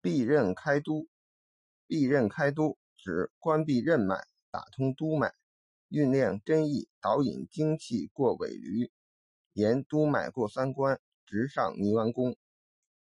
闭任开都，闭任开都指关闭任脉，打通督脉，酝酿真意，导引精气过尾闾，沿督脉过三关，直上泥丸宫。